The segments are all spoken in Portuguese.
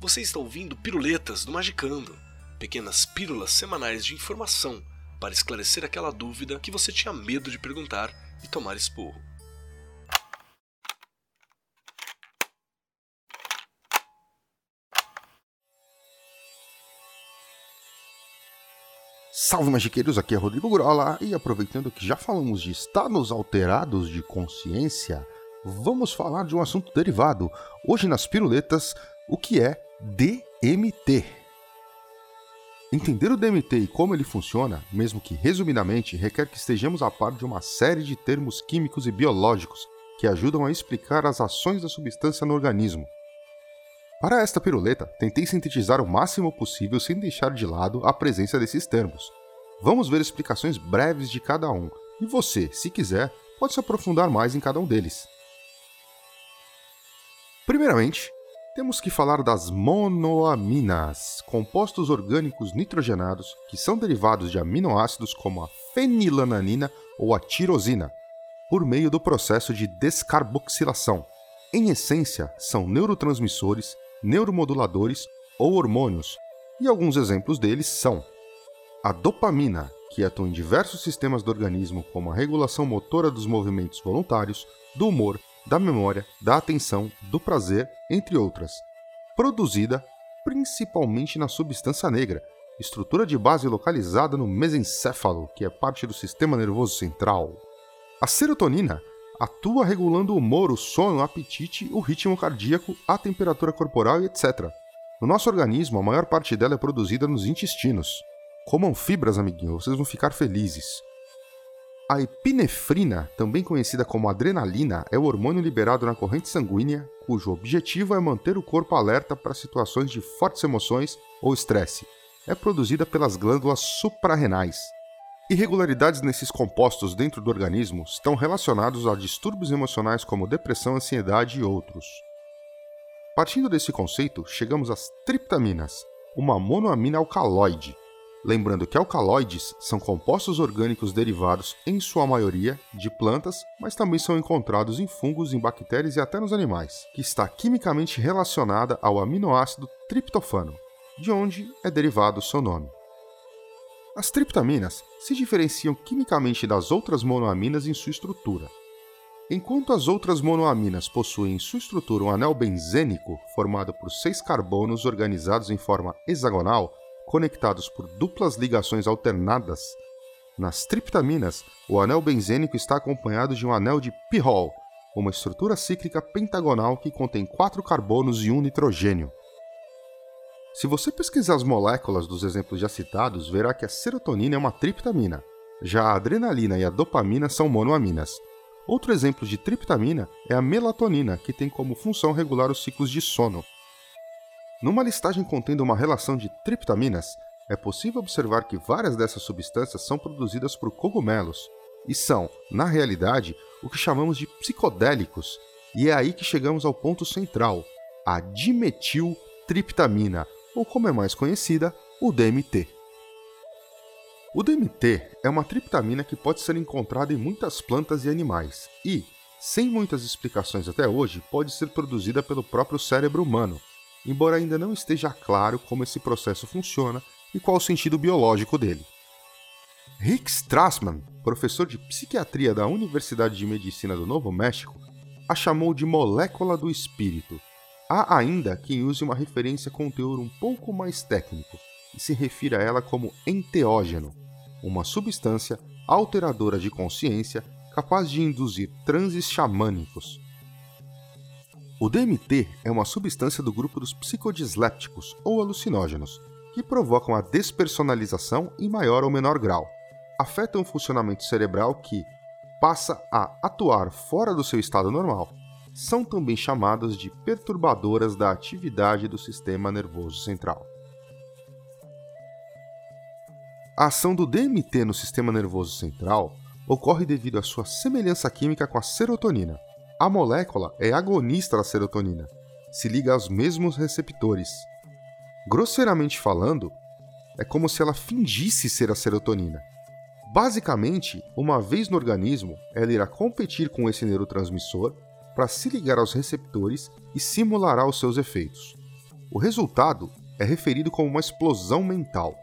Você está ouvindo Piruletas do Magicando, pequenas pílulas semanais de informação para esclarecer aquela dúvida que você tinha medo de perguntar e tomar esporro. Salve magiqueiros, aqui é Rodrigo Grola e aproveitando que já falamos de estados alterados de consciência, vamos falar de um assunto derivado. Hoje nas piruletas, o que é DMT. Entender o DMT e como ele funciona, mesmo que resumidamente, requer que estejamos a par de uma série de termos químicos e biológicos que ajudam a explicar as ações da substância no organismo. Para esta piruleta, tentei sintetizar o máximo possível sem deixar de lado a presença desses termos. Vamos ver explicações breves de cada um, e você, se quiser, pode se aprofundar mais em cada um deles. Primeiramente, temos que falar das monoaminas, compostos orgânicos nitrogenados que são derivados de aminoácidos como a fenilananina ou a tirosina, por meio do processo de descarboxilação. Em essência, são neurotransmissores neuromoduladores ou hormônios, e alguns exemplos deles são a dopamina, que atua em diversos sistemas do organismo, como a regulação motora dos movimentos voluntários, do humor, da memória, da atenção, do prazer, entre outras, produzida principalmente na substância negra, estrutura de base localizada no mesencéfalo, que é parte do sistema nervoso central. A serotonina atua regulando o humor, o sono, o apetite, o ritmo cardíaco, a temperatura corporal e etc. No nosso organismo, a maior parte dela é produzida nos intestinos. Comam fibras, amiguinho, vocês vão ficar felizes. A epinefrina, também conhecida como adrenalina, é o hormônio liberado na corrente sanguínea, cujo objetivo é manter o corpo alerta para situações de fortes emoções ou estresse. É produzida pelas glândulas suprarrenais. Irregularidades nesses compostos dentro do organismo estão relacionados a distúrbios emocionais como depressão, ansiedade e outros. Partindo desse conceito, chegamos às triptaminas, uma monoamina alcaloide. Lembrando que alcaloides são compostos orgânicos derivados, em sua maioria, de plantas, mas também são encontrados em fungos, em bactérias e até nos animais, que está quimicamente relacionada ao aminoácido triptofano, de onde é derivado seu nome. As triptaminas se diferenciam quimicamente das outras monoaminas em sua estrutura. Enquanto as outras monoaminas possuem em sua estrutura um anel benzênico formado por seis carbonos organizados em forma hexagonal, conectados por duplas ligações alternadas, nas triptaminas o anel benzênico está acompanhado de um anel de pyrrole, uma estrutura cíclica pentagonal que contém quatro carbonos e um nitrogênio. Se você pesquisar as moléculas dos exemplos já citados, verá que a serotonina é uma triptamina, já a adrenalina e a dopamina são monoaminas. Outro exemplo de triptamina é a melatonina, que tem como função regular os ciclos de sono. Numa listagem contendo uma relação de triptaminas, é possível observar que várias dessas substâncias são produzidas por cogumelos e são, na realidade, o que chamamos de psicodélicos, e é aí que chegamos ao ponto central, a dimetiltriptamina, ou como é mais conhecida, o DMT. O DMT é uma triptamina que pode ser encontrada em muitas plantas e animais e, sem muitas explicações até hoje, pode ser produzida pelo próprio cérebro humano, embora ainda não esteja claro como esse processo funciona e qual o sentido biológico dele. Rick Strassman, professor de psiquiatria da Universidade de Medicina do Novo México, a chamou de molécula do espírito Há ainda quem use uma referência com teor um pouco mais técnico e se refira a ela como enteógeno, uma substância alteradora de consciência capaz de induzir transes xamânicos. O DMT é uma substância do grupo dos psicodislépticos ou alucinógenos, que provocam a despersonalização em maior ou menor grau. Afetam o funcionamento cerebral que passa a atuar fora do seu estado normal são também chamadas de perturbadoras da atividade do sistema nervoso central. A ação do DMT no sistema nervoso central ocorre devido à sua semelhança química com a serotonina. A molécula é agonista da serotonina, se liga aos mesmos receptores. Grosseiramente falando, é como se ela fingisse ser a serotonina. Basicamente, uma vez no organismo, ela irá competir com esse neurotransmissor para se ligar aos receptores e simulará os seus efeitos. O resultado é referido como uma explosão mental.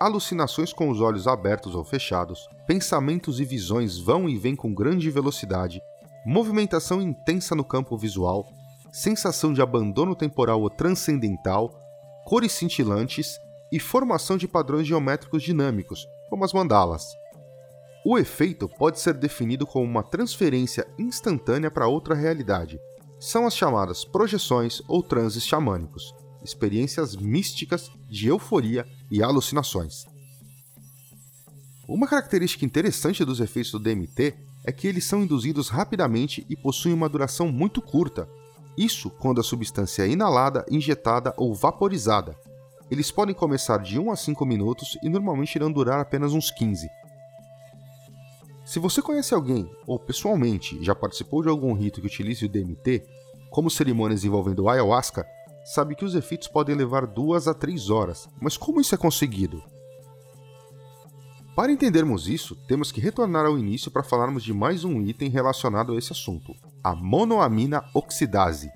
Alucinações com os olhos abertos ou fechados, pensamentos e visões vão e vêm com grande velocidade, movimentação intensa no campo visual, sensação de abandono temporal ou transcendental, cores cintilantes e formação de padrões geométricos dinâmicos, como as mandalas. O efeito pode ser definido como uma transferência instantânea para outra realidade. São as chamadas projeções ou transes xamânicos, experiências místicas de euforia e alucinações. Uma característica interessante dos efeitos do DMT é que eles são induzidos rapidamente e possuem uma duração muito curta. Isso quando a substância é inalada, injetada ou vaporizada. Eles podem começar de 1 a 5 minutos e normalmente irão durar apenas uns 15. Se você conhece alguém, ou pessoalmente já participou de algum rito que utilize o DMT, como cerimônias envolvendo ayahuasca, sabe que os efeitos podem levar 2 a 3 horas. Mas como isso é conseguido? Para entendermos isso, temos que retornar ao início para falarmos de mais um item relacionado a esse assunto: a monoamina oxidase.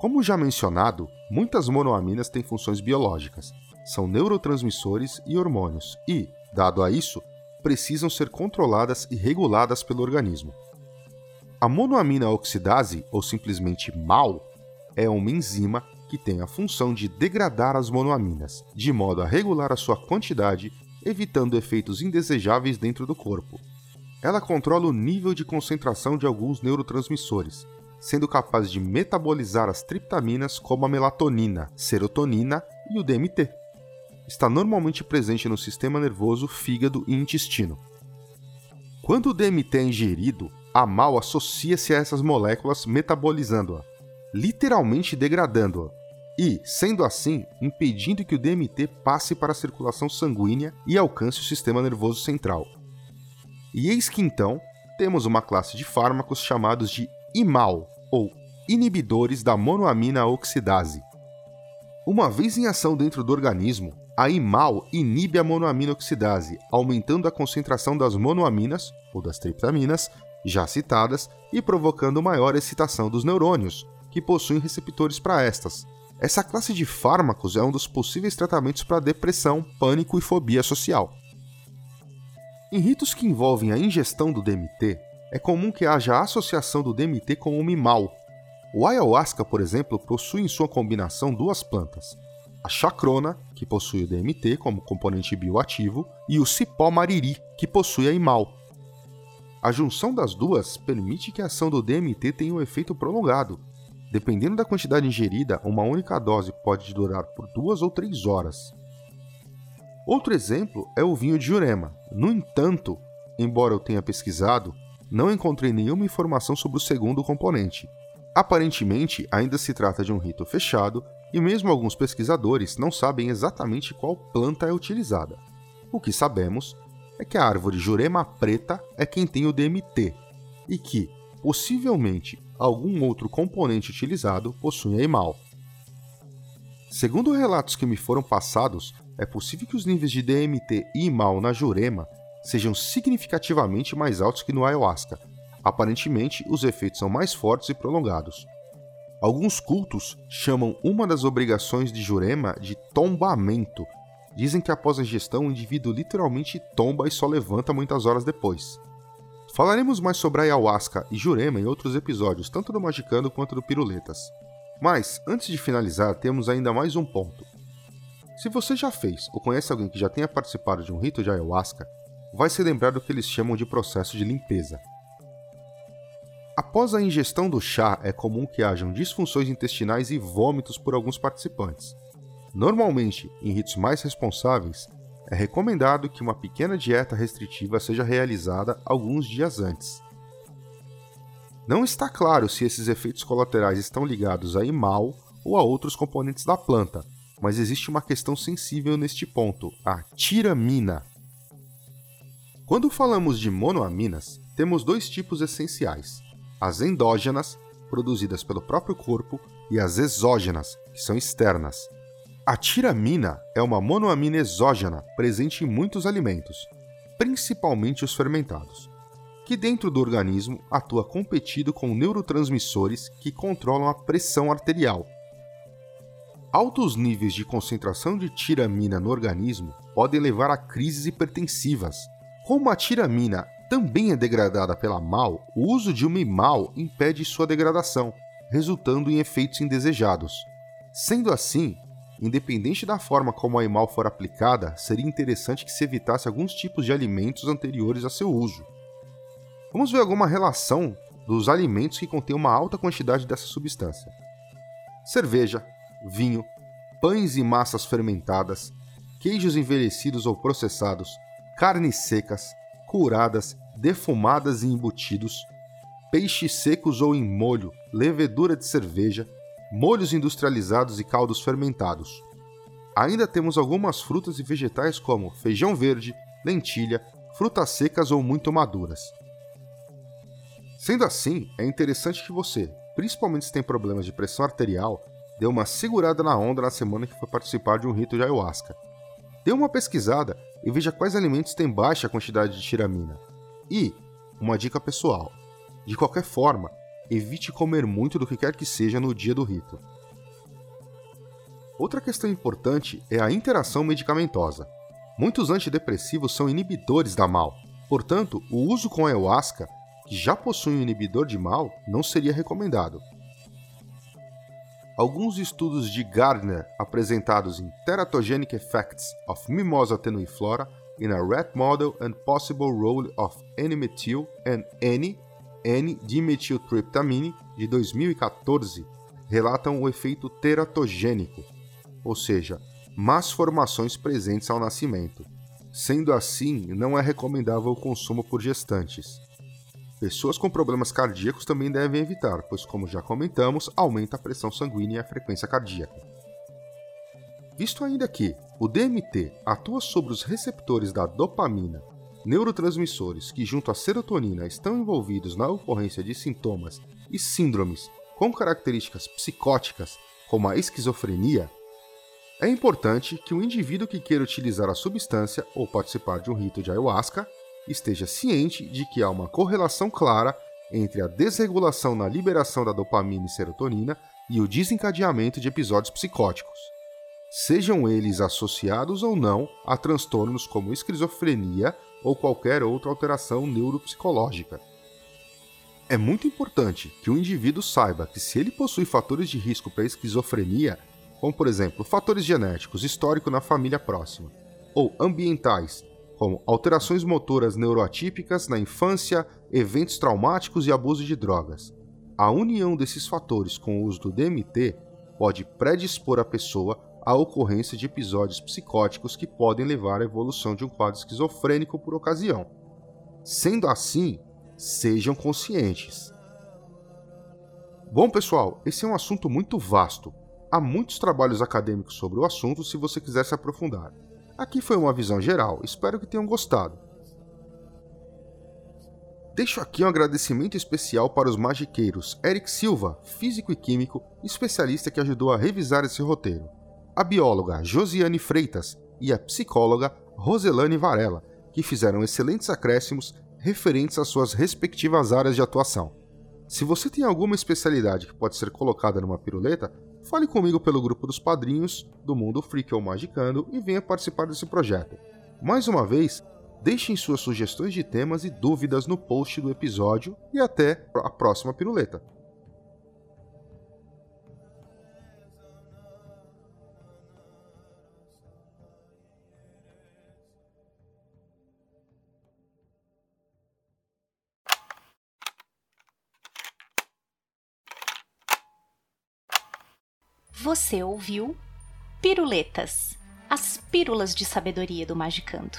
Como já mencionado, muitas monoaminas têm funções biológicas, são neurotransmissores e hormônios, e, dado a isso, precisam ser controladas e reguladas pelo organismo. A monoamina oxidase, ou simplesmente MAO, é uma enzima que tem a função de degradar as monoaminas, de modo a regular a sua quantidade evitando efeitos indesejáveis dentro do corpo. Ela controla o nível de concentração de alguns neurotransmissores, sendo capaz de metabolizar as triptaminas como a melatonina, serotonina e o DMT. Está normalmente presente no sistema nervoso, fígado e intestino. Quando o DMT é ingerido, a mal associa-se a essas moléculas metabolizando-a, literalmente degradando-a, e, sendo assim, impedindo que o DMT passe para a circulação sanguínea e alcance o sistema nervoso central. E eis que então temos uma classe de fármacos chamados de IMAL, ou inibidores da monoamina oxidase. Uma vez em ação dentro do organismo, a IMAL inibe a monoamina oxidase, aumentando a concentração das monoaminas, ou das triptaminas, já citadas, e provocando maior excitação dos neurônios, que possuem receptores para estas, essa classe de fármacos é um dos possíveis tratamentos para depressão, pânico e fobia social. Em ritos que envolvem a ingestão do DMT, é comum que haja associação do DMT com o mimal. O ayahuasca, por exemplo, possui em sua combinação duas plantas: a chacrona, que possui o DMT como componente bioativo, e o cipó mariri, que possui a imal. A junção das duas permite que a ação do DMT tenha um efeito prolongado, Dependendo da quantidade ingerida, uma única dose pode durar por duas ou três horas. Outro exemplo é o vinho de Jurema. No entanto, embora eu tenha pesquisado, não encontrei nenhuma informação sobre o segundo componente. Aparentemente, ainda se trata de um rito fechado e mesmo alguns pesquisadores não sabem exatamente qual planta é utilizada. O que sabemos é que a árvore Jurema preta é quem tem o DMT e que, possivelmente, algum outro componente utilizado possui a EMAL. Segundo relatos que me foram passados, é possível que os níveis de DMT e IMAL na Jurema sejam significativamente mais altos que no ayahuasca. Aparentemente, os efeitos são mais fortes e prolongados. Alguns cultos chamam uma das obrigações de Jurema de tombamento. Dizem que após a ingestão o indivíduo literalmente tomba e só levanta muitas horas depois. Falaremos mais sobre ayahuasca e jurema em outros episódios, tanto do Magicando quanto do Piruletas. Mas, antes de finalizar, temos ainda mais um ponto. Se você já fez ou conhece alguém que já tenha participado de um rito de ayahuasca, vai se lembrar do que eles chamam de processo de limpeza. Após a ingestão do chá, é comum que hajam disfunções intestinais e vômitos por alguns participantes. Normalmente, em ritos mais responsáveis, é recomendado que uma pequena dieta restritiva seja realizada alguns dias antes. Não está claro se esses efeitos colaterais estão ligados a imal ou a outros componentes da planta, mas existe uma questão sensível neste ponto: a tiramina. Quando falamos de monoaminas, temos dois tipos essenciais: as endógenas, produzidas pelo próprio corpo, e as exógenas, que são externas, a tiramina é uma monoamina exógena presente em muitos alimentos, principalmente os fermentados, que dentro do organismo atua competido com neurotransmissores que controlam a pressão arterial. Altos níveis de concentração de tiramina no organismo podem levar a crises hipertensivas. Como a tiramina também é degradada pela MAL, o uso de uma IMAL impede sua degradação, resultando em efeitos indesejados. Sendo assim, independente da forma como a IMAL for aplicada, seria interessante que se evitasse alguns tipos de alimentos anteriores a seu uso. Vamos ver alguma relação dos alimentos que contêm uma alta quantidade dessa substância. Cerveja, vinho, pães e massas fermentadas, queijos envelhecidos ou processados, carnes secas, curadas, defumadas e embutidos, peixes secos ou em molho, levedura de cerveja, molhos industrializados e caldos fermentados. Ainda temos algumas frutas e vegetais como feijão verde, lentilha, frutas secas ou muito maduras. Sendo assim, é interessante que você, principalmente se tem problemas de pressão arterial, dê uma segurada na onda na semana que for participar de um rito de ayahuasca. Dê uma pesquisada e veja quais alimentos têm baixa quantidade de tiramina. E, uma dica pessoal: de qualquer forma, evite comer muito do que quer que seja no dia do rito. Outra questão importante é a interação medicamentosa. Muitos antidepressivos são inibidores da mal, portanto, o uso com ayahuasca, que já possui um inibidor de mal, não seria recomendado. Alguns estudos de Gardner apresentados em Teratogenic Effects of Mimosa tenuiflora in a Rat Model and Possible Role of N-Methyl and N-N-dimethyltryptamine de 2014 relatam o efeito teratogênico, ou seja, más formações presentes ao nascimento. Sendo assim, não é recomendável o consumo por gestantes. Pessoas com problemas cardíacos também devem evitar, pois, como já comentamos, aumenta a pressão sanguínea e a frequência cardíaca. Visto ainda que o DMT atua sobre os receptores da dopamina, neurotransmissores que, junto à serotonina, estão envolvidos na ocorrência de sintomas e síndromes com características psicóticas, como a esquizofrenia, é importante que o indivíduo que queira utilizar a substância ou participar de um rito de ayahuasca esteja ciente de que há uma correlação clara entre a desregulação na liberação da dopamina e serotonina e o desencadeamento de episódios psicóticos, sejam eles associados ou não a transtornos como esquizofrenia ou qualquer outra alteração neuropsicológica. É muito importante que o indivíduo saiba que se ele possui fatores de risco para esquizofrenia, como por exemplo fatores genéticos, histórico na família próxima, ou ambientais, como alterações motoras neuroatípicas na infância, eventos traumáticos e abuso de drogas. A união desses fatores com o uso do DMT pode predispor a pessoa à ocorrência de episódios psicóticos que podem levar à evolução de um quadro esquizofrênico por ocasião. Sendo assim, sejam conscientes. Bom, pessoal, esse é um assunto muito vasto. Há muitos trabalhos acadêmicos sobre o assunto se você quiser se aprofundar. Aqui foi uma visão geral, espero que tenham gostado. Deixo aqui um agradecimento especial para os magiqueiros Eric Silva, físico e químico, especialista que ajudou a revisar esse roteiro, a bióloga Josiane Freitas e a psicóloga Roselane Varela, que fizeram excelentes acréscimos referentes às suas respectivas áreas de atuação. Se você tem alguma especialidade que pode ser colocada numa piruleta, fale comigo pelo grupo dos padrinhos do Mundo Freak ou Magicando e venha participar desse projeto. Mais uma vez, deixem suas sugestões de temas e dúvidas no post do episódio e até a próxima piruleta. Você ouviu Piruletas, as pílulas de sabedoria do Magicando.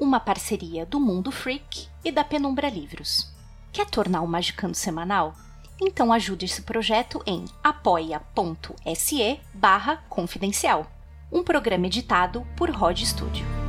Uma parceria do Mundo Freak e da Penumbra Livros. Quer tornar o Magicando semanal? Então ajude esse projeto em apoia.se barra confidencial. Um programa editado por Rod Studio.